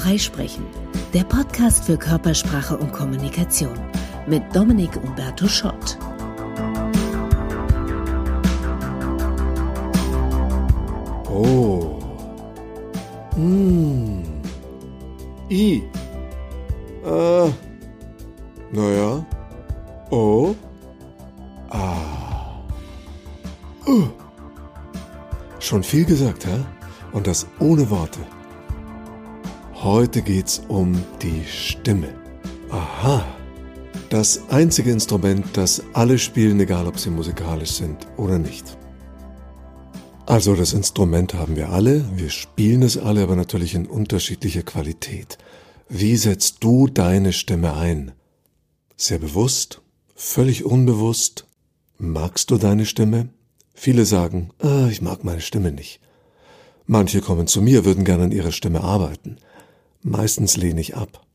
Freisprechen, der Podcast für Körpersprache und Kommunikation mit Dominik Umberto Schott. Oh. Hm. I. Äh. Naja. Oh. Ah. Uh. Schon viel gesagt, hä? Und das ohne Worte. Heute geht's um die Stimme. Aha. Das einzige Instrument, das alle spielen, egal ob sie musikalisch sind oder nicht. Also das Instrument haben wir alle, wir spielen es alle, aber natürlich in unterschiedlicher Qualität. Wie setzt du deine Stimme ein? Sehr bewusst? Völlig unbewusst? Magst du deine Stimme? Viele sagen, ah, ich mag meine Stimme nicht. Manche kommen zu mir, würden gerne an ihrer Stimme arbeiten. Meistens lehne ich ab.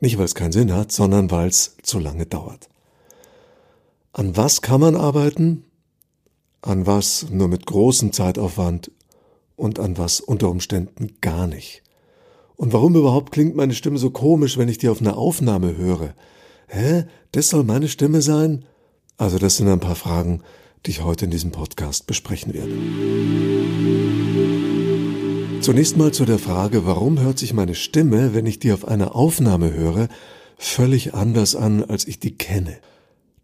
Nicht, weil es keinen Sinn hat, sondern weil es zu lange dauert. An was kann man arbeiten? An was nur mit großem Zeitaufwand und an was unter Umständen gar nicht. Und warum überhaupt klingt meine Stimme so komisch, wenn ich die auf einer Aufnahme höre? Hä? Das soll meine Stimme sein? Also das sind ein paar Fragen, die ich heute in diesem Podcast besprechen werde. Zunächst mal zu der Frage, warum hört sich meine Stimme, wenn ich die auf einer Aufnahme höre, völlig anders an, als ich die kenne.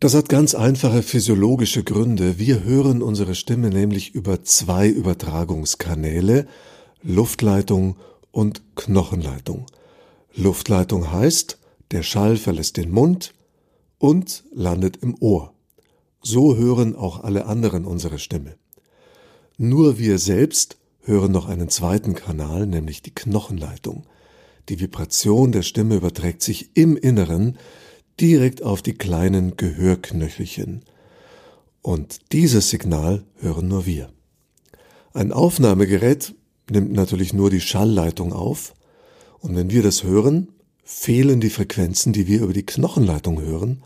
Das hat ganz einfache physiologische Gründe. Wir hören unsere Stimme nämlich über zwei Übertragungskanäle, Luftleitung und Knochenleitung. Luftleitung heißt, der Schall verlässt den Mund und landet im Ohr. So hören auch alle anderen unsere Stimme. Nur wir selbst hören noch einen zweiten Kanal, nämlich die Knochenleitung. Die Vibration der Stimme überträgt sich im Inneren direkt auf die kleinen Gehörknöchelchen. Und dieses Signal hören nur wir. Ein Aufnahmegerät nimmt natürlich nur die Schallleitung auf, und wenn wir das hören, fehlen die Frequenzen, die wir über die Knochenleitung hören,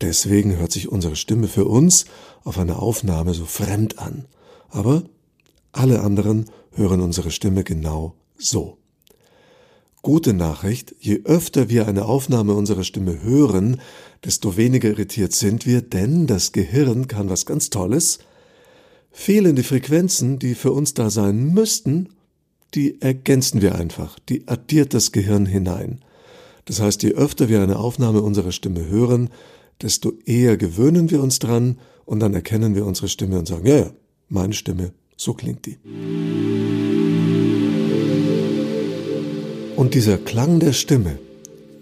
deswegen hört sich unsere Stimme für uns auf einer Aufnahme so fremd an. Aber alle anderen hören unsere Stimme genau so. Gute Nachricht, je öfter wir eine Aufnahme unserer Stimme hören, desto weniger irritiert sind wir, denn das Gehirn kann was ganz Tolles. Fehlende Frequenzen, die für uns da sein müssten, die ergänzen wir einfach, die addiert das Gehirn hinein. Das heißt, je öfter wir eine Aufnahme unserer Stimme hören, desto eher gewöhnen wir uns dran und dann erkennen wir unsere Stimme und sagen, ja, ja, meine Stimme so klingt die. Und dieser Klang der Stimme,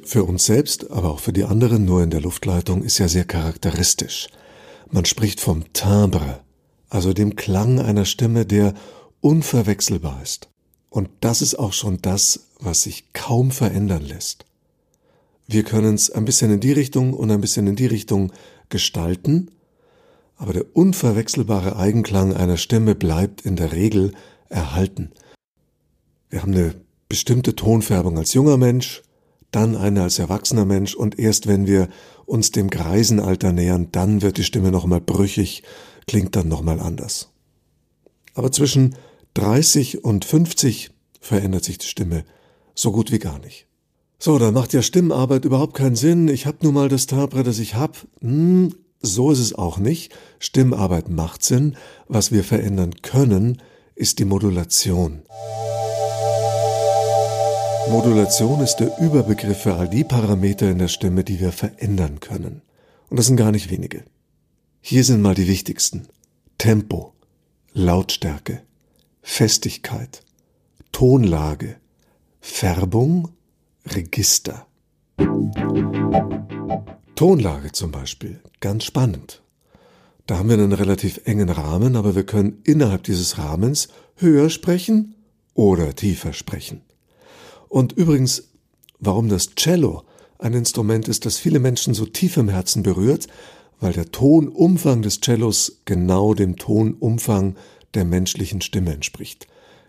für uns selbst, aber auch für die anderen nur in der Luftleitung, ist ja sehr charakteristisch. Man spricht vom Timbre, also dem Klang einer Stimme, der unverwechselbar ist. Und das ist auch schon das, was sich kaum verändern lässt. Wir können es ein bisschen in die Richtung und ein bisschen in die Richtung gestalten, aber der unverwechselbare Eigenklang einer Stimme bleibt in der Regel erhalten. Wir haben eine bestimmte Tonfärbung als junger Mensch, dann eine als erwachsener Mensch und erst wenn wir uns dem Greisenalter nähern, dann wird die Stimme nochmal brüchig, klingt dann nochmal anders. Aber zwischen 30 und 50 verändert sich die Stimme so gut wie gar nicht. So, dann macht ja Stimmarbeit überhaupt keinen Sinn. Ich hab nun mal das Timbre, das ich hab. Hm, so ist es auch nicht. Stimmarbeit macht Sinn. Was wir verändern können, ist die Modulation. Modulation ist der Überbegriff für all die Parameter in der Stimme, die wir verändern können. Und das sind gar nicht wenige. Hier sind mal die wichtigsten. Tempo, Lautstärke, Festigkeit, Tonlage, Färbung, Register. Tonlage zum Beispiel, ganz spannend. Da haben wir einen relativ engen Rahmen, aber wir können innerhalb dieses Rahmens höher sprechen oder tiefer sprechen. Und übrigens, warum das Cello ein Instrument ist, das viele Menschen so tief im Herzen berührt, weil der Tonumfang des Cellos genau dem Tonumfang der menschlichen Stimme entspricht.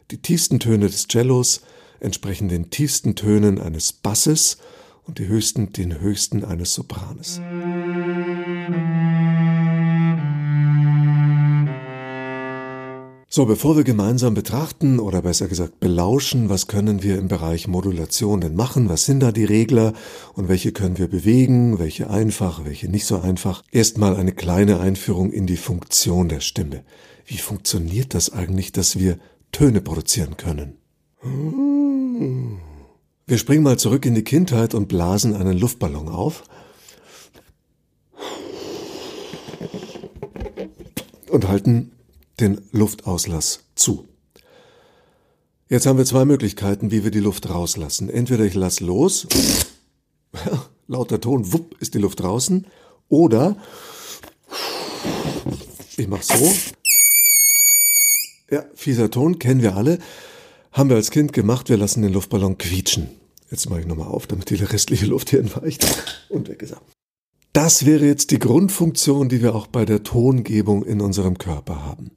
Die tiefsten Töne des Cellos entsprechen den tiefsten Tönen eines Basses und die höchsten den höchsten eines Sopranes. So, bevor wir gemeinsam betrachten oder besser gesagt belauschen, was können wir im Bereich Modulation denn machen, was sind da die Regler und welche können wir bewegen, welche einfach, welche nicht so einfach, erstmal eine kleine Einführung in die Funktion der Stimme. Wie funktioniert das eigentlich, dass wir Töne produzieren können? Wir springen mal zurück in die Kindheit und blasen einen Luftballon auf. Und halten den Luftauslass zu. Jetzt haben wir zwei Möglichkeiten, wie wir die Luft rauslassen. Entweder ich lasse los, lauter Ton, wupp, ist die Luft draußen, oder ich mache so. Ja, fieser Ton, kennen wir alle. Haben wir als Kind gemacht, wir lassen den Luftballon quietschen. Jetzt mache ich nochmal auf, damit die restliche Luft hier entweicht. Und weg ist er. Das wäre jetzt die Grundfunktion, die wir auch bei der Tongebung in unserem Körper haben.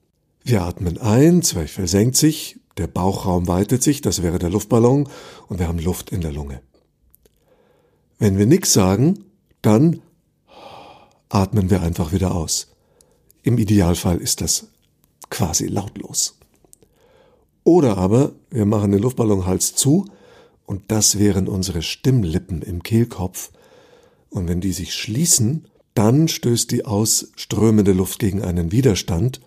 Wir atmen ein, Zwerchfell senkt sich, der Bauchraum weitet sich, das wäre der Luftballon, und wir haben Luft in der Lunge. Wenn wir nichts sagen, dann atmen wir einfach wieder aus. Im Idealfall ist das quasi lautlos. Oder aber wir machen den Luftballonhals zu und das wären unsere Stimmlippen im Kehlkopf. Und wenn die sich schließen, dann stößt die ausströmende Luft gegen einen Widerstand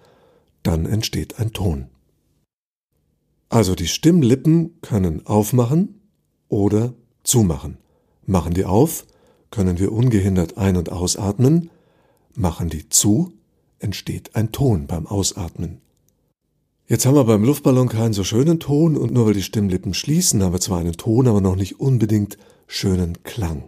dann entsteht ein Ton. Also die Stimmlippen können aufmachen oder zumachen. Machen die auf, können wir ungehindert ein- und ausatmen, machen die zu, entsteht ein Ton beim Ausatmen. Jetzt haben wir beim Luftballon keinen so schönen Ton und nur weil die Stimmlippen schließen, haben wir zwar einen Ton, aber noch nicht unbedingt schönen Klang.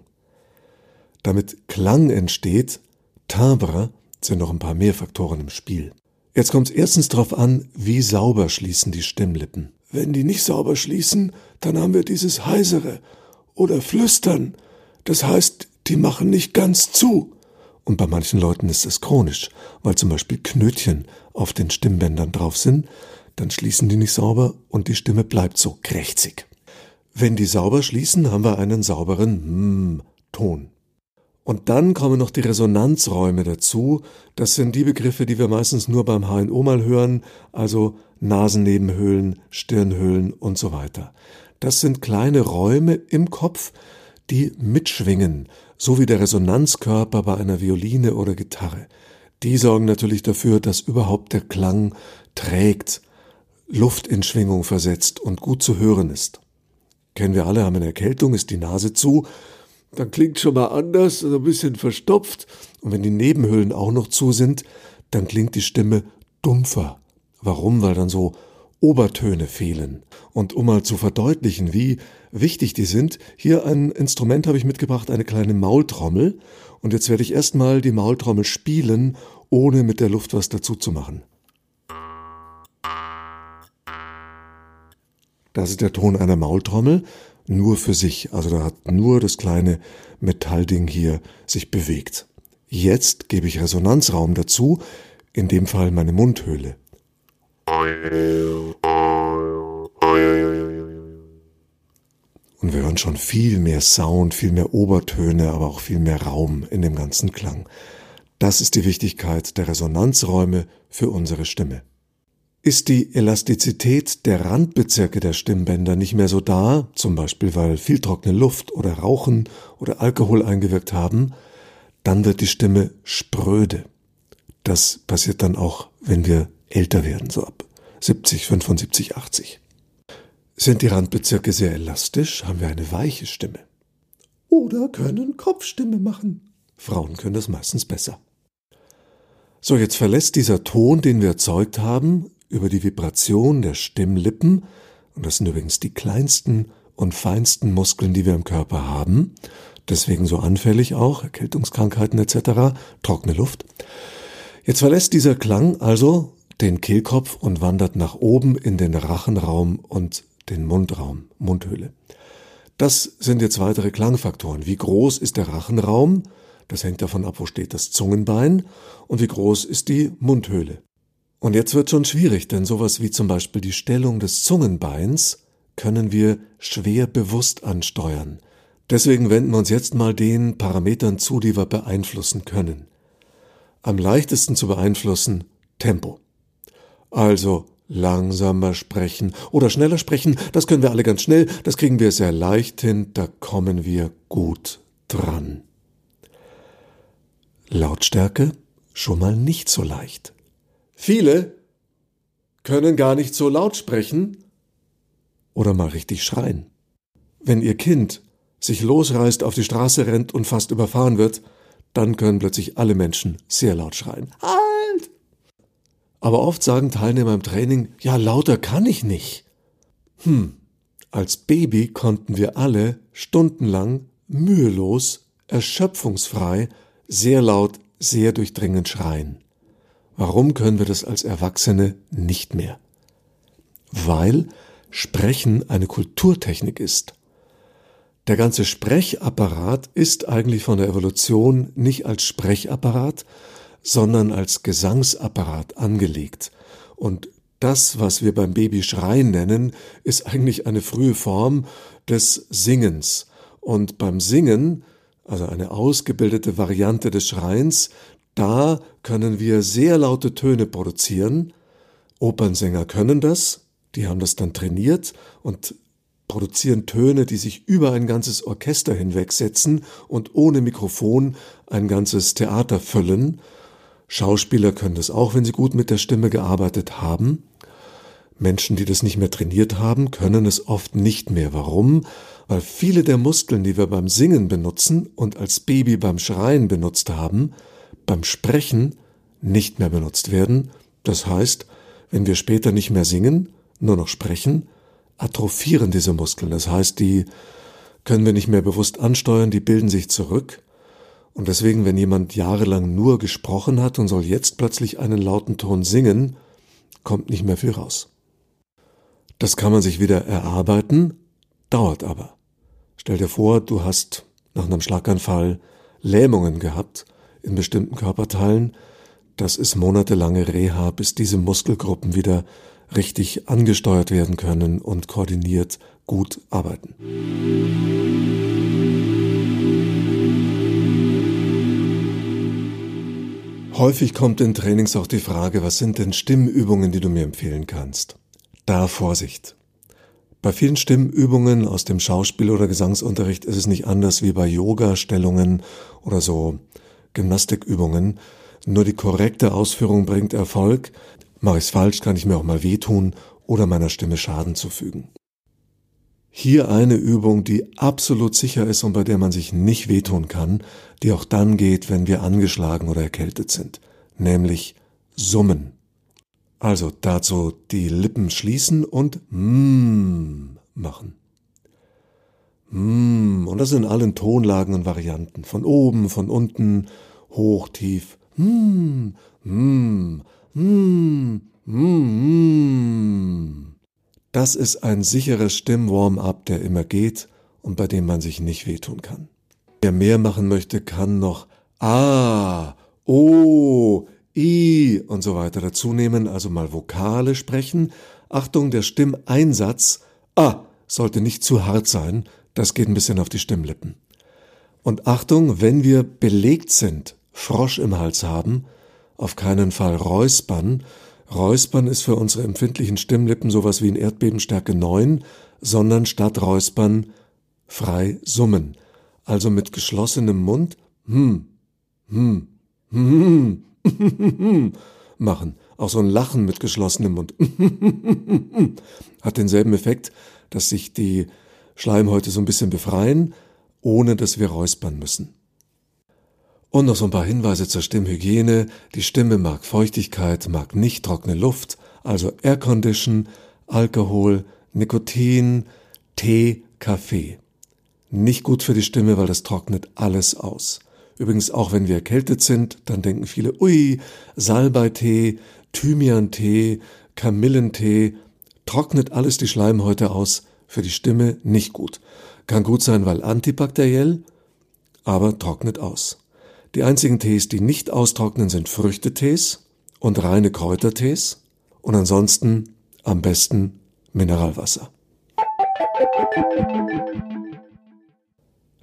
Damit Klang entsteht, Timbre, sind noch ein paar mehr Faktoren im Spiel. Jetzt kommt es erstens darauf an, wie sauber schließen die Stimmlippen. Wenn die nicht sauber schließen, dann haben wir dieses heisere oder flüstern. Das heißt, die machen nicht ganz zu. Und bei manchen Leuten ist das chronisch, weil zum Beispiel Knötchen auf den Stimmbändern drauf sind, dann schließen die nicht sauber und die Stimme bleibt so krächzig. Wenn die sauber schließen, haben wir einen sauberen M-Ton. Und dann kommen noch die Resonanzräume dazu. Das sind die Begriffe, die wir meistens nur beim HNO mal hören, also Nasennebenhöhlen, Stirnhöhlen und so weiter. Das sind kleine Räume im Kopf, die mitschwingen, so wie der Resonanzkörper bei einer Violine oder Gitarre. Die sorgen natürlich dafür, dass überhaupt der Klang trägt, Luft in Schwingung versetzt und gut zu hören ist. Kennen wir alle, haben eine Erkältung, ist die Nase zu, dann klingt schon mal anders, ein bisschen verstopft. Und wenn die Nebenhöhlen auch noch zu sind, dann klingt die Stimme dumpfer. Warum? Weil dann so Obertöne fehlen. Und um mal zu verdeutlichen, wie wichtig die sind, hier ein Instrument habe ich mitgebracht, eine kleine Maultrommel. Und jetzt werde ich erstmal die Maultrommel spielen, ohne mit der Luft was dazu zu machen. Das ist der Ton einer Maultrommel nur für sich. Also da hat nur das kleine Metallding hier sich bewegt. Jetzt gebe ich Resonanzraum dazu, in dem Fall meine Mundhöhle. Und wir hören schon viel mehr Sound, viel mehr Obertöne, aber auch viel mehr Raum in dem ganzen Klang. Das ist die Wichtigkeit der Resonanzräume für unsere Stimme. Ist die Elastizität der Randbezirke der Stimmbänder nicht mehr so da, zum Beispiel weil viel trockene Luft oder Rauchen oder Alkohol eingewirkt haben, dann wird die Stimme spröde. Das passiert dann auch, wenn wir älter werden, so ab 70, 75, 80. Sind die Randbezirke sehr elastisch, haben wir eine weiche Stimme. Oder können Kopfstimme machen. Frauen können das meistens besser. So, jetzt verlässt dieser Ton, den wir erzeugt haben, über die Vibration der Stimmlippen, und das sind übrigens die kleinsten und feinsten Muskeln, die wir im Körper haben, deswegen so anfällig auch, Erkältungskrankheiten etc., trockene Luft. Jetzt verlässt dieser Klang also den Kehlkopf und wandert nach oben in den Rachenraum und den Mundraum, Mundhöhle. Das sind jetzt weitere Klangfaktoren. Wie groß ist der Rachenraum? Das hängt davon ab, wo steht das Zungenbein und wie groß ist die Mundhöhle. Und jetzt wird schon schwierig, denn sowas wie zum Beispiel die Stellung des Zungenbeins können wir schwer bewusst ansteuern. Deswegen wenden wir uns jetzt mal den Parametern zu, die wir beeinflussen können. Am leichtesten zu beeinflussen Tempo. Also langsamer sprechen oder schneller sprechen, das können wir alle ganz schnell, das kriegen wir sehr leicht hin, da kommen wir gut dran. Lautstärke schon mal nicht so leicht. Viele können gar nicht so laut sprechen oder mal richtig schreien. Wenn ihr Kind sich losreißt, auf die Straße rennt und fast überfahren wird, dann können plötzlich alle Menschen sehr laut schreien. Halt! Aber oft sagen Teilnehmer im Training, ja, lauter kann ich nicht. Hm, als Baby konnten wir alle stundenlang mühelos, erschöpfungsfrei, sehr laut, sehr durchdringend schreien. Warum können wir das als Erwachsene nicht mehr? Weil Sprechen eine Kulturtechnik ist. Der ganze Sprechapparat ist eigentlich von der Evolution nicht als Sprechapparat, sondern als Gesangsapparat angelegt. Und das, was wir beim Baby Schreien nennen, ist eigentlich eine frühe Form des Singens. Und beim Singen, also eine ausgebildete Variante des Schreins, da können wir sehr laute Töne produzieren. Opernsänger können das, die haben das dann trainiert und produzieren Töne, die sich über ein ganzes Orchester hinwegsetzen und ohne Mikrofon ein ganzes Theater füllen. Schauspieler können das auch, wenn sie gut mit der Stimme gearbeitet haben. Menschen, die das nicht mehr trainiert haben, können es oft nicht mehr. Warum? Weil viele der Muskeln, die wir beim Singen benutzen und als Baby beim Schreien benutzt haben, beim Sprechen nicht mehr benutzt werden. Das heißt, wenn wir später nicht mehr singen, nur noch sprechen, atrophieren diese Muskeln. Das heißt, die können wir nicht mehr bewusst ansteuern, die bilden sich zurück. Und deswegen, wenn jemand jahrelang nur gesprochen hat und soll jetzt plötzlich einen lauten Ton singen, kommt nicht mehr viel raus. Das kann man sich wieder erarbeiten, dauert aber. Stell dir vor, du hast nach einem Schlaganfall Lähmungen gehabt in bestimmten Körperteilen. Das ist monatelange Reha, bis diese Muskelgruppen wieder richtig angesteuert werden können und koordiniert gut arbeiten. Häufig kommt in Trainings auch die Frage, was sind denn Stimmübungen, die du mir empfehlen kannst? Da Vorsicht. Bei vielen Stimmübungen aus dem Schauspiel- oder Gesangsunterricht ist es nicht anders wie bei Yoga-Stellungen oder so Gymnastikübungen. Nur die korrekte Ausführung bringt Erfolg. Mache ich's falsch, kann ich mir auch mal wehtun oder meiner Stimme Schaden zufügen. Hier eine Übung, die absolut sicher ist und bei der man sich nicht wehtun kann, die auch dann geht, wenn wir angeschlagen oder erkältet sind, nämlich Summen. Also dazu die Lippen schließen und mm machen. Mm, und das in allen Tonlagen und Varianten, von oben, von unten, hoch, tief. Mm, mm, mm, mm, Das ist ein sicheres Stimmwarm-up, der immer geht und bei dem man sich nicht wehtun kann. Wer mehr machen möchte, kann noch A, O, I und so weiter dazu nehmen, also mal Vokale sprechen. Achtung, der Stimmeinsatz A sollte nicht zu hart sein, das geht ein bisschen auf die Stimmlippen. Und Achtung, wenn wir belegt sind, Frosch im Hals haben, auf keinen Fall räuspern. Räuspern ist für unsere empfindlichen Stimmlippen sowas wie ein Erdbebenstärke 9, sondern statt räuspern frei summen. Also mit geschlossenem Mund hm, hm, hm, hm, machen. Auch so ein Lachen mit geschlossenem Mund hat denselben Effekt, dass sich die Schleimhäute so ein bisschen befreien, ohne dass wir räuspern müssen. Und noch so ein paar Hinweise zur Stimmhygiene. Die Stimme mag Feuchtigkeit, mag nicht trockene Luft, also Aircondition, Alkohol, Nikotin, Tee, Kaffee. Nicht gut für die Stimme, weil das trocknet alles aus. Übrigens, auch wenn wir erkältet sind, dann denken viele, ui, Salbeitee, Thymiantee, Kamillentee, trocknet alles die Schleimhäute aus, für die Stimme nicht gut. Kann gut sein, weil antibakteriell, aber trocknet aus. Die einzigen Tees, die nicht austrocknen, sind Früchtetees und reine Kräutertees und ansonsten am besten Mineralwasser.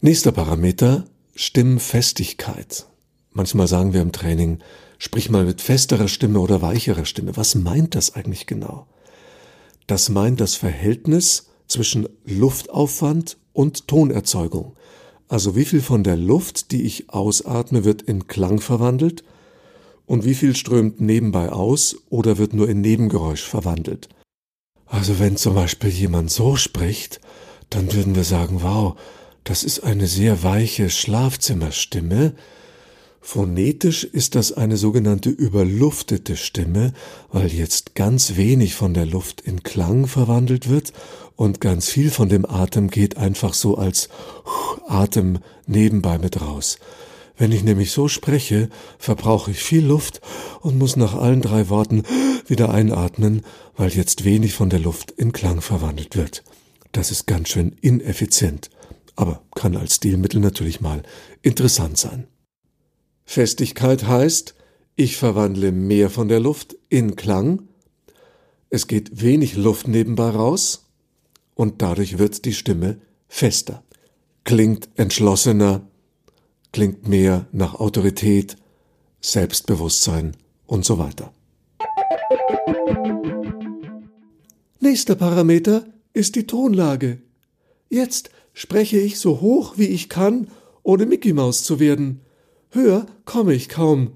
Nächster Parameter, Stimmfestigkeit. Manchmal sagen wir im Training, sprich mal mit festerer Stimme oder weicherer Stimme. Was meint das eigentlich genau? Das meint das Verhältnis zwischen Luftaufwand und Tonerzeugung. Also wie viel von der Luft, die ich ausatme, wird in Klang verwandelt und wie viel strömt nebenbei aus oder wird nur in Nebengeräusch verwandelt. Also wenn zum Beispiel jemand so spricht, dann würden wir sagen, wow, das ist eine sehr weiche Schlafzimmerstimme, Phonetisch ist das eine sogenannte überluftete Stimme, weil jetzt ganz wenig von der Luft in Klang verwandelt wird und ganz viel von dem Atem geht einfach so als Atem nebenbei mit raus. Wenn ich nämlich so spreche, verbrauche ich viel Luft und muss nach allen drei Worten wieder einatmen, weil jetzt wenig von der Luft in Klang verwandelt wird. Das ist ganz schön ineffizient, aber kann als Stilmittel natürlich mal interessant sein. Festigkeit heißt, ich verwandle mehr von der Luft in Klang, es geht wenig Luft nebenbei raus und dadurch wird die Stimme fester, klingt entschlossener, klingt mehr nach Autorität, Selbstbewusstsein und so weiter. Nächster Parameter ist die Tonlage. Jetzt spreche ich so hoch wie ich kann, ohne Mickey Maus zu werden. Höher komme ich kaum.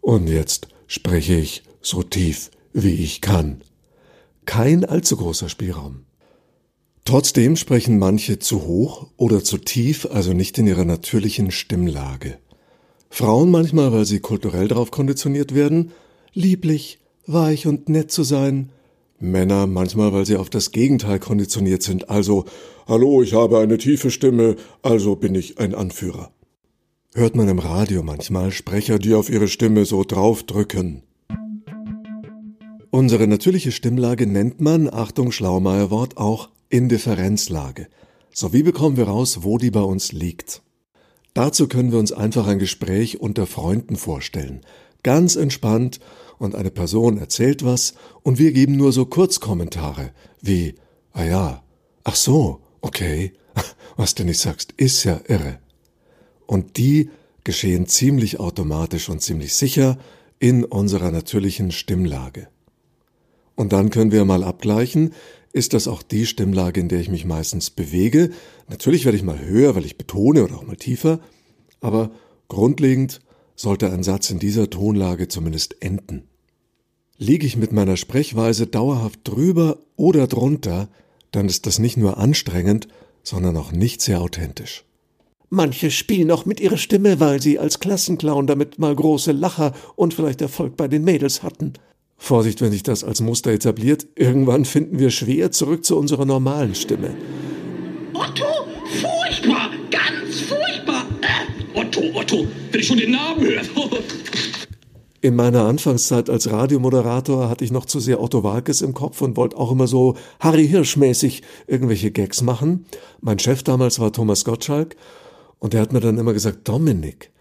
Und jetzt spreche ich so tief, wie ich kann. Kein allzu großer Spielraum. Trotzdem sprechen manche zu hoch oder zu tief, also nicht in ihrer natürlichen Stimmlage. Frauen manchmal, weil sie kulturell darauf konditioniert werden, lieblich, weich und nett zu sein. Männer manchmal, weil sie auf das Gegenteil konditioniert sind, also Hallo, ich habe eine tiefe Stimme, also bin ich ein Anführer hört man im Radio manchmal Sprecher, die auf ihre Stimme so draufdrücken. Unsere natürliche Stimmlage nennt man, Achtung Schlaumeier-Wort, auch Indifferenzlage. So wie bekommen wir raus, wo die bei uns liegt? Dazu können wir uns einfach ein Gespräch unter Freunden vorstellen. Ganz entspannt und eine Person erzählt was und wir geben nur so Kurzkommentare wie, ah ja, ach so, okay, was du nicht sagst, ist ja irre und die geschehen ziemlich automatisch und ziemlich sicher in unserer natürlichen Stimmlage. Und dann können wir mal abgleichen, ist das auch die Stimmlage, in der ich mich meistens bewege. Natürlich werde ich mal höher, weil ich betone oder auch mal tiefer, aber grundlegend sollte ein Satz in dieser Tonlage zumindest enden. Liege ich mit meiner Sprechweise dauerhaft drüber oder drunter, dann ist das nicht nur anstrengend, sondern auch nicht sehr authentisch. Manche spielen auch mit ihrer Stimme, weil sie als Klassenclown damit mal große Lacher und vielleicht Erfolg bei den Mädels hatten. Vorsicht, wenn sich das als Muster etabliert, irgendwann finden wir schwer zurück zu unserer normalen Stimme. Otto, furchtbar, ganz furchtbar. Äh, Otto, Otto, wenn ich schon den Namen höre. In meiner Anfangszeit als Radiomoderator hatte ich noch zu sehr Otto Walkes im Kopf und wollte auch immer so Harry Hirsch-mäßig irgendwelche Gags machen. Mein Chef damals war Thomas Gottschalk und er hat mir dann immer gesagt, Dominik,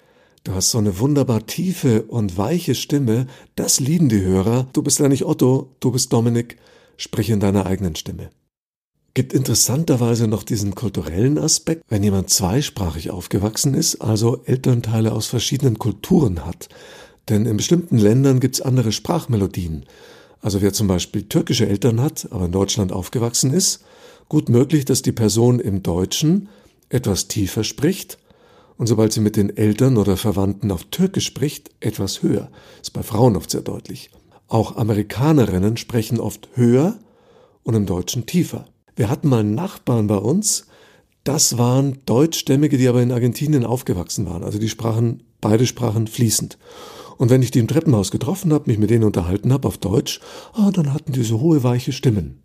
du hast so eine wunderbar tiefe und weiche Stimme, das lieben die Hörer. Du bist ja nicht Otto, du bist Dominik, sprich in deiner eigenen Stimme. Gibt interessanterweise noch diesen kulturellen Aspekt, wenn jemand zweisprachig aufgewachsen ist, also Elternteile aus verschiedenen Kulturen hat. Denn in bestimmten Ländern gibt's andere Sprachmelodien. Also wer zum Beispiel türkische Eltern hat, aber in Deutschland aufgewachsen ist, gut möglich, dass die Person im Deutschen etwas tiefer spricht und sobald sie mit den Eltern oder Verwandten auf Türkisch spricht, etwas höher. Ist bei Frauen oft sehr deutlich. Auch Amerikanerinnen sprechen oft höher und im Deutschen tiefer. Wir hatten mal Nachbarn bei uns, das waren Deutschstämmige, die aber in Argentinien aufgewachsen waren. Also die sprachen, beide sprachen fließend. Und wenn ich die im Treppenhaus getroffen habe, mich mit denen unterhalten habe auf Deutsch, ah, dann hatten die so hohe, weiche Stimmen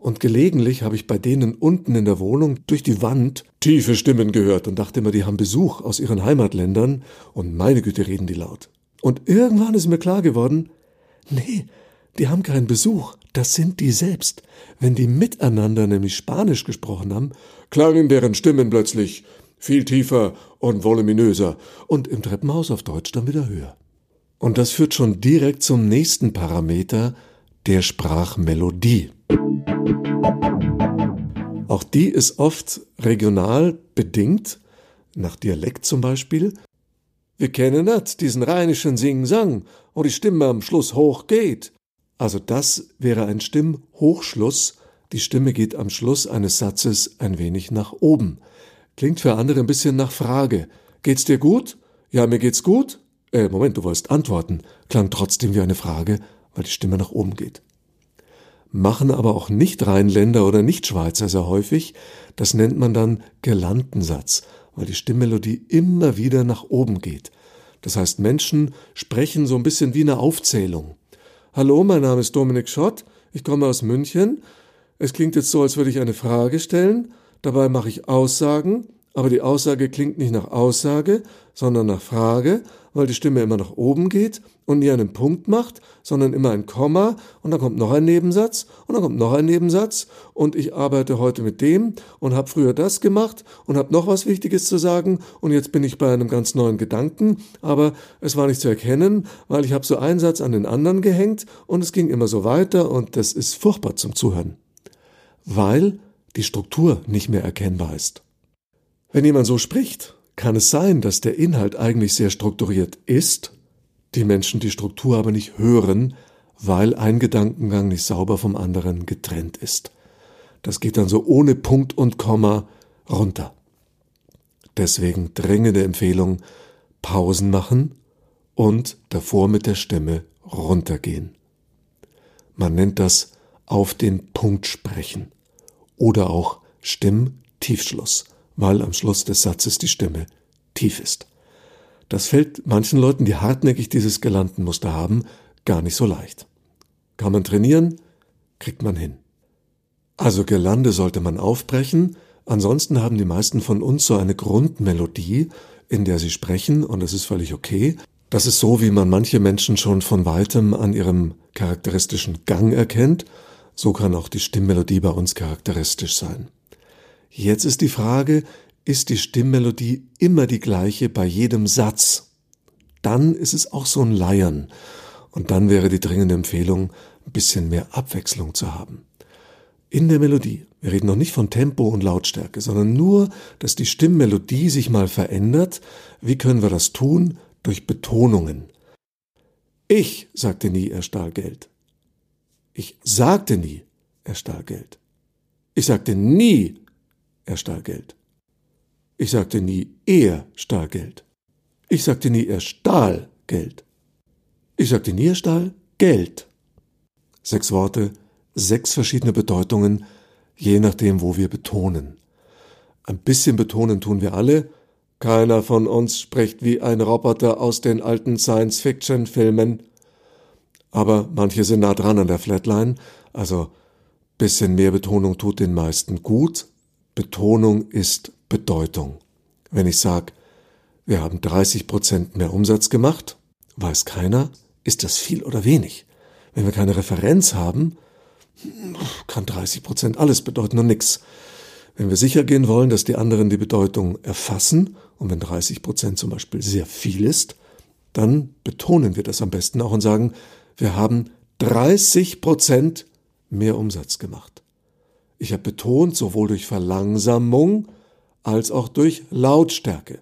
und gelegentlich habe ich bei denen unten in der Wohnung durch die Wand tiefe Stimmen gehört und dachte immer, die haben Besuch aus ihren Heimatländern und meine Güte reden die laut. Und irgendwann ist mir klar geworden, nee, die haben keinen Besuch, das sind die selbst. Wenn die miteinander nämlich Spanisch gesprochen haben, klangen deren Stimmen plötzlich viel tiefer und voluminöser und im Treppenhaus auf Deutsch dann wieder höher. Und das führt schon direkt zum nächsten Parameter, der Sprachmelodie. Auch die ist oft regional bedingt, nach Dialekt zum Beispiel. Wir kennen nicht diesen rheinischen Sing-Sang, wo die Stimme am Schluss hoch geht. Also das wäre ein Stimmhochschluss. Die Stimme geht am Schluss eines Satzes ein wenig nach oben. Klingt für andere ein bisschen nach Frage. Geht's dir gut? Ja, mir geht's gut. Äh, Moment, du wolltest antworten. Klang trotzdem wie eine Frage, weil die Stimme nach oben geht. Machen aber auch Nicht-Rheinländer oder Nicht-Schweizer sehr häufig. Das nennt man dann Gelantensatz, weil die Stimmmelodie immer wieder nach oben geht. Das heißt, Menschen sprechen so ein bisschen wie eine Aufzählung. Hallo, mein Name ist Dominik Schott, ich komme aus München. Es klingt jetzt so, als würde ich eine Frage stellen, dabei mache ich Aussagen, aber die Aussage klingt nicht nach Aussage, sondern nach Frage, weil die Stimme immer nach oben geht und nie einen Punkt macht, sondern immer ein Komma und dann kommt noch ein Nebensatz und dann kommt noch ein Nebensatz und ich arbeite heute mit dem und habe früher das gemacht und habe noch was Wichtiges zu sagen und jetzt bin ich bei einem ganz neuen Gedanken, aber es war nicht zu erkennen, weil ich habe so einen Satz an den anderen gehängt und es ging immer so weiter und das ist furchtbar zum Zuhören, weil die Struktur nicht mehr erkennbar ist. Wenn jemand so spricht, kann es sein, dass der Inhalt eigentlich sehr strukturiert ist, die Menschen die Struktur aber nicht hören, weil ein Gedankengang nicht sauber vom anderen getrennt ist. Das geht dann so ohne Punkt und Komma runter. Deswegen drängende Empfehlung, Pausen machen und davor mit der Stimme runtergehen. Man nennt das auf den Punkt sprechen oder auch Stimmtiefschluss weil am Schluss des Satzes die Stimme tief ist. Das fällt manchen Leuten, die hartnäckig dieses Gelandenmuster haben, gar nicht so leicht. Kann man trainieren, kriegt man hin. Also Gelande sollte man aufbrechen, ansonsten haben die meisten von uns so eine Grundmelodie, in der sie sprechen, und das ist völlig okay. Das ist so, wie man manche Menschen schon von weitem an ihrem charakteristischen Gang erkennt, so kann auch die Stimmmelodie bei uns charakteristisch sein. Jetzt ist die Frage, ist die Stimmmelodie immer die gleiche bei jedem Satz? Dann ist es auch so ein Leiern. Und dann wäre die dringende Empfehlung, ein bisschen mehr Abwechslung zu haben. In der Melodie, wir reden noch nicht von Tempo und Lautstärke, sondern nur, dass die Stimmmelodie sich mal verändert. Wie können wir das tun? Durch Betonungen. Ich sagte nie, er stahl Geld. Ich sagte nie, er stahl Geld. Ich sagte nie, er stahl Geld. Ich sagte nie, er stahl Geld. Ich sagte nie, er stahl Geld. Ich sagte nie, er stahl Geld. Sechs Worte, sechs verschiedene Bedeutungen, je nachdem, wo wir betonen. Ein bisschen betonen tun wir alle. Keiner von uns spricht wie ein Roboter aus den alten Science-Fiction-Filmen. Aber manche sind nah dran an der Flatline, also bisschen mehr Betonung tut den meisten gut, Betonung ist Bedeutung. Wenn ich sage, wir haben 30 Prozent mehr Umsatz gemacht, weiß keiner, ist das viel oder wenig. Wenn wir keine Referenz haben, kann 30 Prozent alles bedeuten und nichts. Wenn wir sicher gehen wollen, dass die anderen die Bedeutung erfassen, und wenn 30 Prozent zum Beispiel sehr viel ist, dann betonen wir das am besten auch und sagen, wir haben 30 Prozent mehr Umsatz gemacht. Ich habe betont, sowohl durch Verlangsamung als auch durch Lautstärke.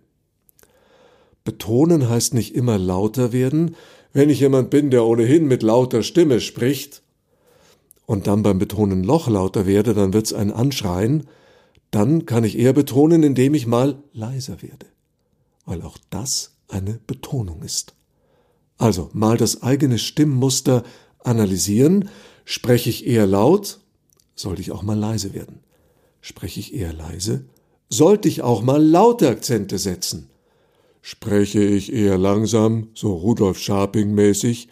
Betonen heißt nicht immer lauter werden. Wenn ich jemand bin, der ohnehin mit lauter Stimme spricht und dann beim Betonen noch lauter werde, dann wird's ein Anschreien, dann kann ich eher betonen, indem ich mal leiser werde, weil auch das eine Betonung ist. Also mal das eigene Stimmmuster analysieren, spreche ich eher laut sollte ich auch mal leise werden. Spreche ich eher leise? Sollte ich auch mal laute Akzente setzen? Spreche ich eher langsam, so Rudolf Scharping mäßig?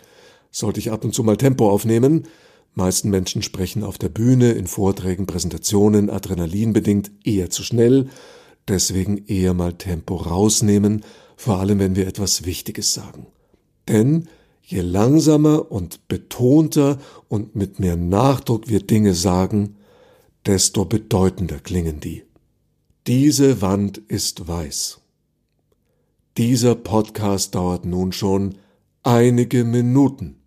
Sollte ich ab und zu mal Tempo aufnehmen? Meisten Menschen sprechen auf der Bühne, in Vorträgen, Präsentationen, adrenalinbedingt eher zu schnell, deswegen eher mal Tempo rausnehmen, vor allem wenn wir etwas Wichtiges sagen. Denn Je langsamer und betonter und mit mehr Nachdruck wir Dinge sagen, desto bedeutender klingen die. Diese Wand ist weiß. Dieser Podcast dauert nun schon einige Minuten.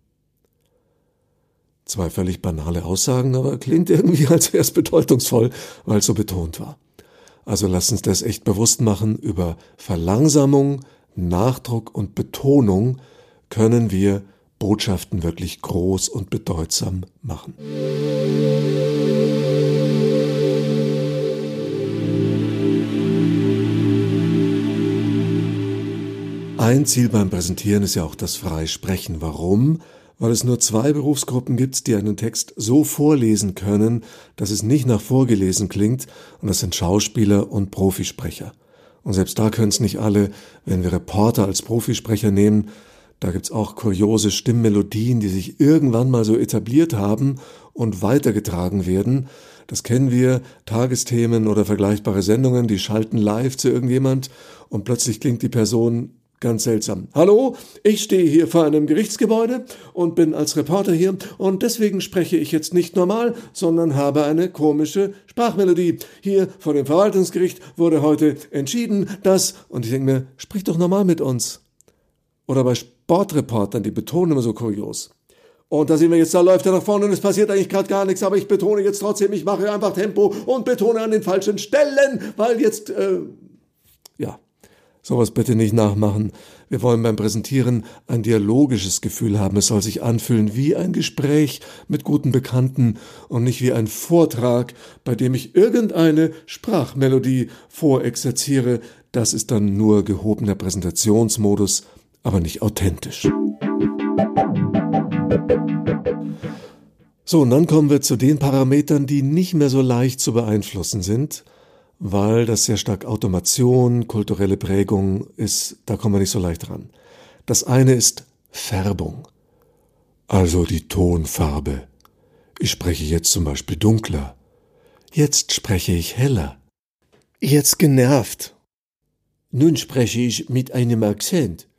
Zwei völlig banale Aussagen, aber klingt irgendwie, als wäre es bedeutungsvoll, weil es so betont war. Also lass uns das echt bewusst machen über Verlangsamung, Nachdruck und Betonung können wir Botschaften wirklich groß und bedeutsam machen. Ein Ziel beim Präsentieren ist ja auch das Freisprechen. Warum? Weil es nur zwei Berufsgruppen gibt, die einen Text so vorlesen können, dass es nicht nach vorgelesen klingt, und das sind Schauspieler und Profisprecher. Und selbst da können es nicht alle, wenn wir Reporter als Profisprecher nehmen, da gibt's auch kuriose Stimmmelodien, die sich irgendwann mal so etabliert haben und weitergetragen werden. Das kennen wir, Tagesthemen oder vergleichbare Sendungen, die schalten live zu irgendjemand und plötzlich klingt die Person ganz seltsam. Hallo, ich stehe hier vor einem Gerichtsgebäude und bin als Reporter hier und deswegen spreche ich jetzt nicht normal, sondern habe eine komische Sprachmelodie. Hier vor dem Verwaltungsgericht wurde heute entschieden, dass, und ich denke mir, sprich doch normal mit uns. Oder bei Sportreportern, die betonen immer so kurios. Und da sehen wir jetzt, da läuft er nach vorne und es passiert eigentlich gerade gar nichts, aber ich betone jetzt trotzdem, ich mache einfach Tempo und betone an den falschen Stellen, weil jetzt, äh, ja, sowas bitte nicht nachmachen. Wir wollen beim Präsentieren ein dialogisches Gefühl haben. Es soll sich anfühlen wie ein Gespräch mit guten Bekannten und nicht wie ein Vortrag, bei dem ich irgendeine Sprachmelodie vorexerziere. Das ist dann nur gehobener Präsentationsmodus aber nicht authentisch. So, und dann kommen wir zu den Parametern, die nicht mehr so leicht zu beeinflussen sind, weil das sehr stark Automation, kulturelle Prägung ist, da kommen wir nicht so leicht ran. Das eine ist Färbung, also die Tonfarbe. Ich spreche jetzt zum Beispiel dunkler. Jetzt spreche ich heller. Jetzt genervt. Nun spreche ich mit einem Akzent.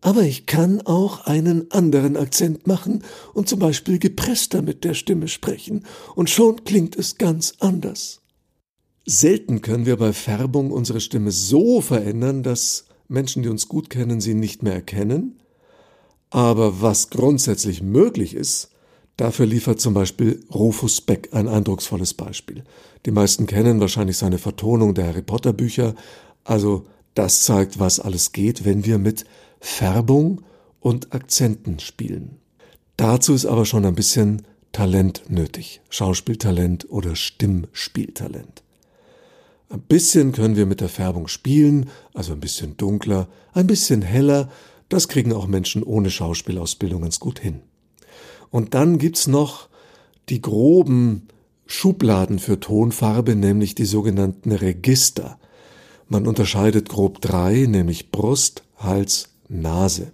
Aber ich kann auch einen anderen Akzent machen und zum Beispiel gepresster mit der Stimme sprechen, und schon klingt es ganz anders. Selten können wir bei Färbung unsere Stimme so verändern, dass Menschen, die uns gut kennen, sie nicht mehr erkennen. Aber was grundsätzlich möglich ist, dafür liefert zum Beispiel Rufus Beck ein eindrucksvolles Beispiel. Die meisten kennen wahrscheinlich seine Vertonung der Harry Potter Bücher, also das zeigt, was alles geht, wenn wir mit Färbung und Akzenten spielen. Dazu ist aber schon ein bisschen Talent nötig. Schauspieltalent oder Stimmspieltalent. Ein bisschen können wir mit der Färbung spielen, also ein bisschen dunkler, ein bisschen heller. Das kriegen auch Menschen ohne Schauspielausbildung ganz gut hin. Und dann gibt's noch die groben Schubladen für Tonfarbe, nämlich die sogenannten Register. Man unterscheidet grob drei, nämlich Brust, Hals, Nase.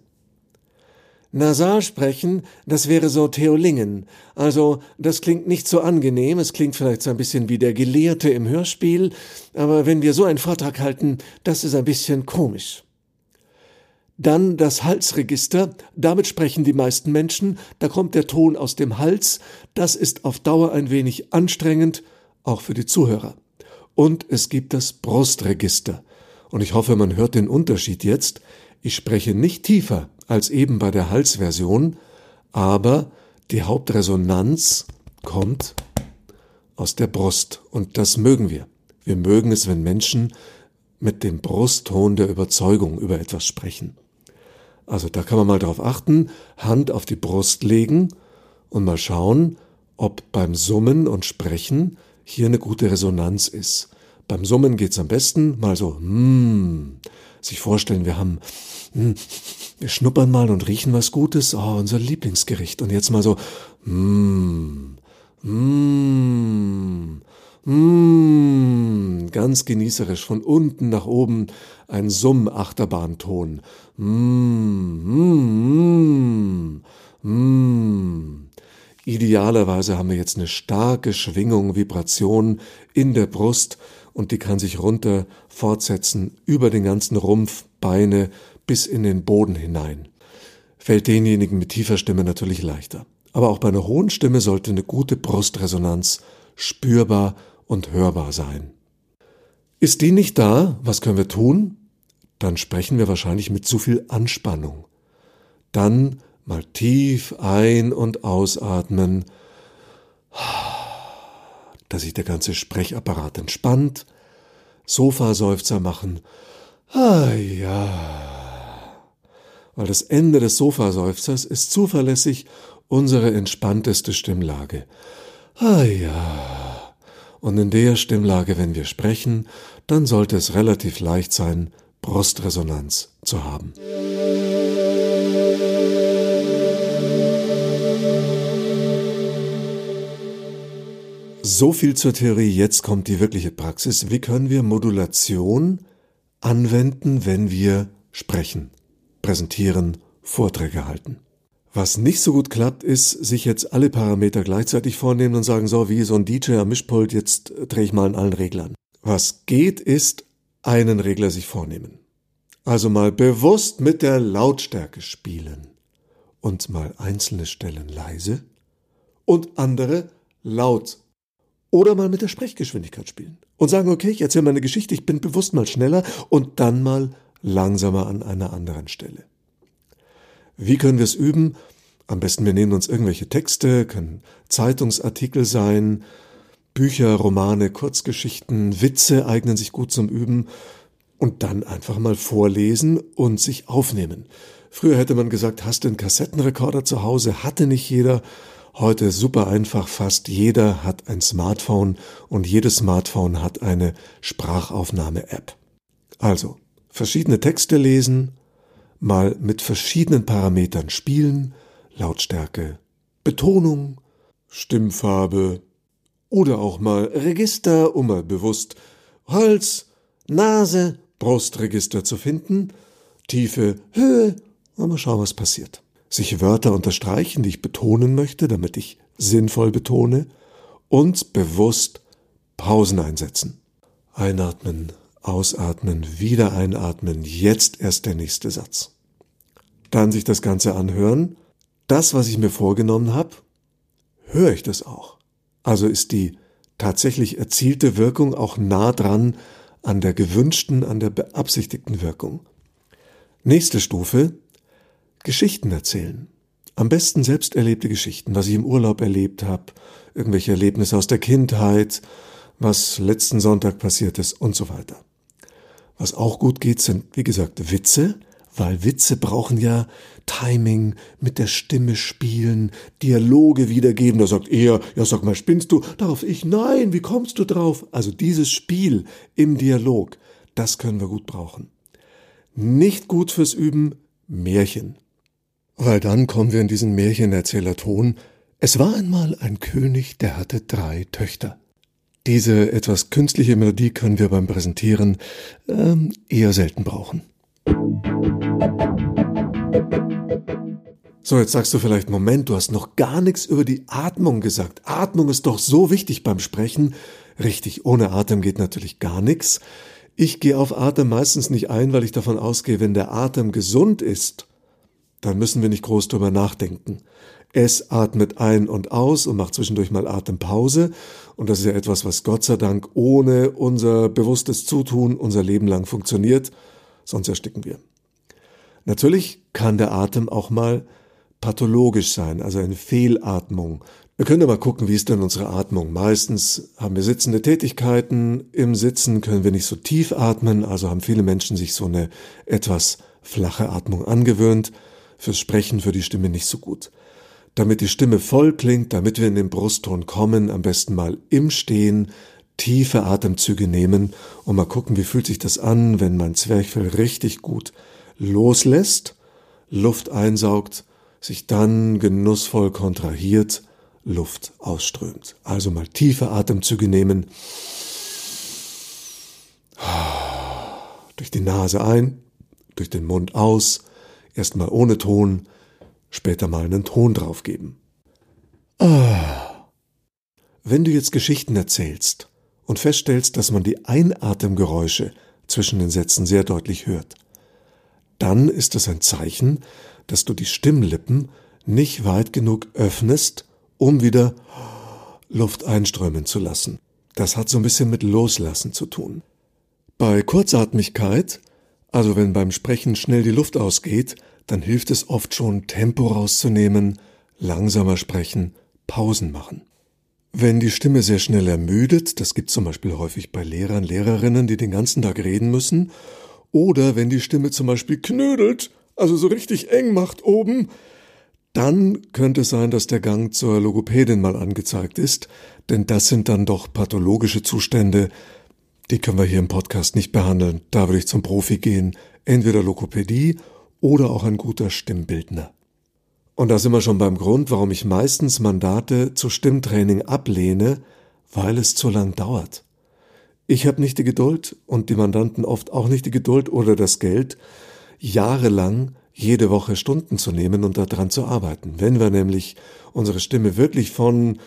Nasal sprechen, das wäre so Theolingen. Also, das klingt nicht so angenehm, es klingt vielleicht so ein bisschen wie der Gelehrte im Hörspiel, aber wenn wir so einen Vortrag halten, das ist ein bisschen komisch. Dann das Halsregister, damit sprechen die meisten Menschen, da kommt der Ton aus dem Hals, das ist auf Dauer ein wenig anstrengend, auch für die Zuhörer. Und es gibt das Brustregister. Und ich hoffe, man hört den Unterschied jetzt. Ich spreche nicht tiefer als eben bei der Halsversion, aber die Hauptresonanz kommt aus der Brust und das mögen wir. Wir mögen es, wenn Menschen mit dem Brustton der Überzeugung über etwas sprechen. Also da kann man mal drauf achten, Hand auf die Brust legen und mal schauen, ob beim Summen und Sprechen hier eine gute Resonanz ist. Beim Summen geht's am besten mal so, hmm, sich vorstellen, wir haben hm, wir schnuppern mal und riechen was Gutes. Oh, unser Lieblingsgericht. Und jetzt mal so, mm, mm, mm, ganz genießerisch von unten nach oben ein Summ-Achterbahnton. Mm, mm, mm. Idealerweise haben wir jetzt eine starke Schwingung, Vibration in der Brust und die kann sich runter fortsetzen über den ganzen Rumpf, Beine, bis in den Boden hinein. Fällt denjenigen mit tiefer Stimme natürlich leichter. Aber auch bei einer hohen Stimme sollte eine gute Brustresonanz spürbar und hörbar sein. Ist die nicht da, was können wir tun? Dann sprechen wir wahrscheinlich mit zu viel Anspannung. Dann mal tief ein- und ausatmen, dass sich der ganze Sprechapparat entspannt, Sofaseufzer machen, ah ja, weil das Ende des Sofaseufzers ist zuverlässig unsere entspannteste Stimmlage. Ah ja. Und in der Stimmlage, wenn wir sprechen, dann sollte es relativ leicht sein, Brustresonanz zu haben. So viel zur Theorie, jetzt kommt die wirkliche Praxis. Wie können wir Modulation anwenden, wenn wir sprechen, präsentieren, Vorträge halten? Was nicht so gut klappt, ist, sich jetzt alle Parameter gleichzeitig vornehmen und sagen, so wie so ein DJ am Mischpult, jetzt drehe ich mal an allen Reglern. Was geht, ist einen Regler sich vornehmen. Also mal bewusst mit der Lautstärke spielen und mal einzelne Stellen leise und andere laut oder mal mit der Sprechgeschwindigkeit spielen und sagen, okay, ich erzähle meine Geschichte, ich bin bewusst mal schneller und dann mal langsamer an einer anderen Stelle. Wie können wir es üben? Am besten wir nehmen uns irgendwelche Texte, können Zeitungsartikel sein, Bücher, Romane, Kurzgeschichten, Witze eignen sich gut zum Üben und dann einfach mal vorlesen und sich aufnehmen. Früher hätte man gesagt, hast du einen Kassettenrekorder zu Hause? Hatte nicht jeder. Heute super einfach, fast jeder hat ein Smartphone und jedes Smartphone hat eine Sprachaufnahme-App. Also, verschiedene Texte lesen, mal mit verschiedenen Parametern spielen, Lautstärke, Betonung, Stimmfarbe oder auch mal Register, um mal bewusst Hals, Nase, Brustregister zu finden, Tiefe, Höhe. Mal schauen, was passiert sich Wörter unterstreichen, die ich betonen möchte, damit ich sinnvoll betone, und bewusst Pausen einsetzen. Einatmen, ausatmen, wieder einatmen, jetzt erst der nächste Satz. Dann sich das Ganze anhören. Das, was ich mir vorgenommen habe, höre ich das auch. Also ist die tatsächlich erzielte Wirkung auch nah dran an der gewünschten, an der beabsichtigten Wirkung. Nächste Stufe, Geschichten erzählen. Am besten selbst erlebte Geschichten, was ich im Urlaub erlebt habe, irgendwelche Erlebnisse aus der Kindheit, was letzten Sonntag passiert ist und so weiter. Was auch gut geht, sind, wie gesagt, Witze, weil Witze brauchen ja Timing, mit der Stimme spielen, Dialoge wiedergeben. Da sagt er, ja sag mal, spinnst du? Darauf ich, nein, wie kommst du drauf? Also dieses Spiel im Dialog, das können wir gut brauchen. Nicht gut fürs Üben, Märchen. Weil dann kommen wir in diesen Märchenerzählerton. Es war einmal ein König, der hatte drei Töchter. Diese etwas künstliche Melodie können wir beim Präsentieren ähm, eher selten brauchen. So, jetzt sagst du vielleicht, Moment, du hast noch gar nichts über die Atmung gesagt. Atmung ist doch so wichtig beim Sprechen. Richtig, ohne Atem geht natürlich gar nichts. Ich gehe auf Atem meistens nicht ein, weil ich davon ausgehe, wenn der Atem gesund ist, dann müssen wir nicht groß drüber nachdenken. Es atmet ein und aus und macht zwischendurch mal Atempause. Und das ist ja etwas, was Gott sei Dank ohne unser bewusstes Zutun unser Leben lang funktioniert. Sonst ersticken wir. Natürlich kann der Atem auch mal pathologisch sein, also eine Fehlatmung. Wir können ja mal gucken, wie ist denn unsere Atmung. Meistens haben wir sitzende Tätigkeiten. Im Sitzen können wir nicht so tief atmen, also haben viele Menschen sich so eine etwas flache Atmung angewöhnt fürs Sprechen für die Stimme nicht so gut. Damit die Stimme voll klingt, damit wir in den Brustton kommen, am besten mal im Stehen tiefe Atemzüge nehmen und mal gucken, wie fühlt sich das an, wenn mein Zwerchfell richtig gut loslässt, Luft einsaugt, sich dann genussvoll kontrahiert, Luft ausströmt. Also mal tiefe Atemzüge nehmen. Durch die Nase ein, durch den Mund aus, Erstmal ohne Ton, später mal einen Ton draufgeben. Ah. Wenn du jetzt Geschichten erzählst und feststellst, dass man die Einatemgeräusche zwischen den Sätzen sehr deutlich hört, dann ist das ein Zeichen, dass du die Stimmlippen nicht weit genug öffnest, um wieder Luft einströmen zu lassen. Das hat so ein bisschen mit Loslassen zu tun. Bei Kurzatmigkeit also wenn beim Sprechen schnell die Luft ausgeht, dann hilft es oft schon, Tempo rauszunehmen, langsamer sprechen, Pausen machen. Wenn die Stimme sehr schnell ermüdet, das gibt zum Beispiel häufig bei Lehrern, Lehrerinnen, die den ganzen Tag reden müssen, oder wenn die Stimme zum Beispiel knödelt, also so richtig eng macht oben, dann könnte es sein, dass der Gang zur Logopädin mal angezeigt ist, denn das sind dann doch pathologische Zustände, die können wir hier im Podcast nicht behandeln. Da würde ich zum Profi gehen, entweder Lokopädie oder auch ein guter Stimmbildner. Und da sind wir schon beim Grund, warum ich meistens Mandate zu Stimmtraining ablehne, weil es zu lang dauert. Ich habe nicht die Geduld und die Mandanten oft auch nicht die Geduld oder das Geld, jahrelang jede Woche Stunden zu nehmen und daran zu arbeiten. Wenn wir nämlich unsere Stimme wirklich von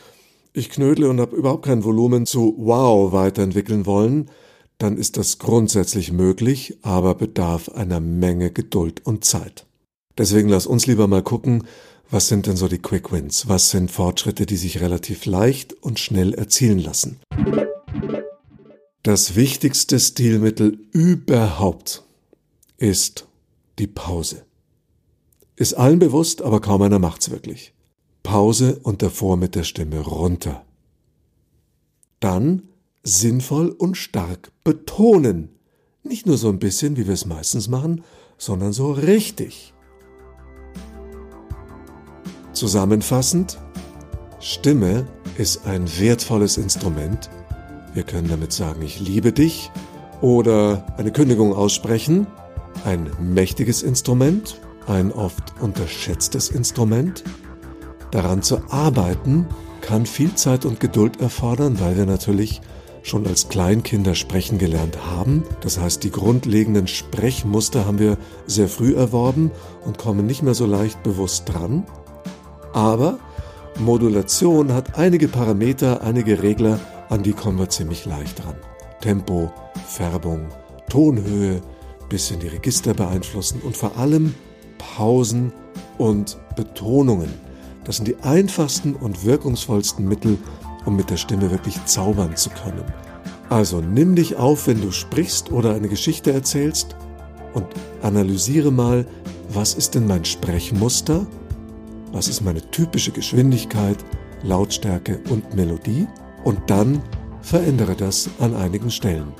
ich knödle und habe überhaupt kein Volumen zu wow weiterentwickeln wollen, dann ist das grundsätzlich möglich, aber bedarf einer Menge Geduld und Zeit. Deswegen lass uns lieber mal gucken, was sind denn so die Quick Wins? Was sind Fortschritte, die sich relativ leicht und schnell erzielen lassen? Das wichtigste Stilmittel überhaupt ist die Pause. Ist allen bewusst, aber kaum einer macht's wirklich. Pause und davor mit der Stimme runter. Dann sinnvoll und stark betonen. Nicht nur so ein bisschen, wie wir es meistens machen, sondern so richtig. Zusammenfassend, Stimme ist ein wertvolles Instrument. Wir können damit sagen, ich liebe dich oder eine Kündigung aussprechen. Ein mächtiges Instrument, ein oft unterschätztes Instrument. Daran zu arbeiten kann viel Zeit und Geduld erfordern, weil wir natürlich schon als Kleinkinder sprechen gelernt haben. Das heißt, die grundlegenden Sprechmuster haben wir sehr früh erworben und kommen nicht mehr so leicht bewusst dran. Aber Modulation hat einige Parameter, einige Regler, an die kommen wir ziemlich leicht dran. Tempo, Färbung, Tonhöhe, bisschen die Register beeinflussen und vor allem Pausen und Betonungen. Das sind die einfachsten und wirkungsvollsten Mittel, um mit der Stimme wirklich zaubern zu können. Also nimm dich auf, wenn du sprichst oder eine Geschichte erzählst und analysiere mal, was ist denn mein Sprechmuster? Was ist meine typische Geschwindigkeit, Lautstärke und Melodie? Und dann verändere das an einigen Stellen.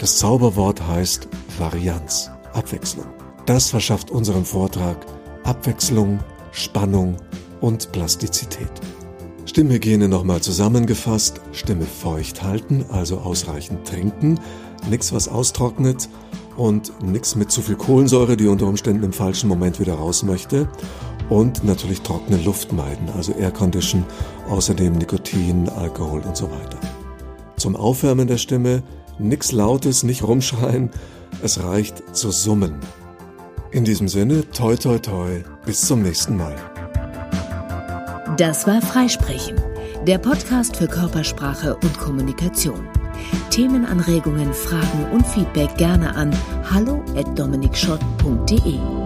Das Zauberwort heißt Varianz, Abwechslung. Das verschafft unserem Vortrag Abwechslung, Spannung und Plastizität. Stimmhygiene nochmal zusammengefasst, Stimme feucht halten, also ausreichend trinken, nichts was austrocknet und nichts mit zu viel Kohlensäure, die unter Umständen im falschen Moment wieder raus möchte und natürlich trockene Luft meiden, also Aircondition, außerdem Nikotin, Alkohol und so weiter. Zum Aufwärmen der Stimme nichts Lautes, nicht rumschreien, es reicht zu summen. In diesem Sinne, toi toi toi, bis zum nächsten Mal. Das war Freisprechen, der Podcast für Körpersprache und Kommunikation. Themenanregungen, Fragen und Feedback gerne an hallo@dominikschott.de.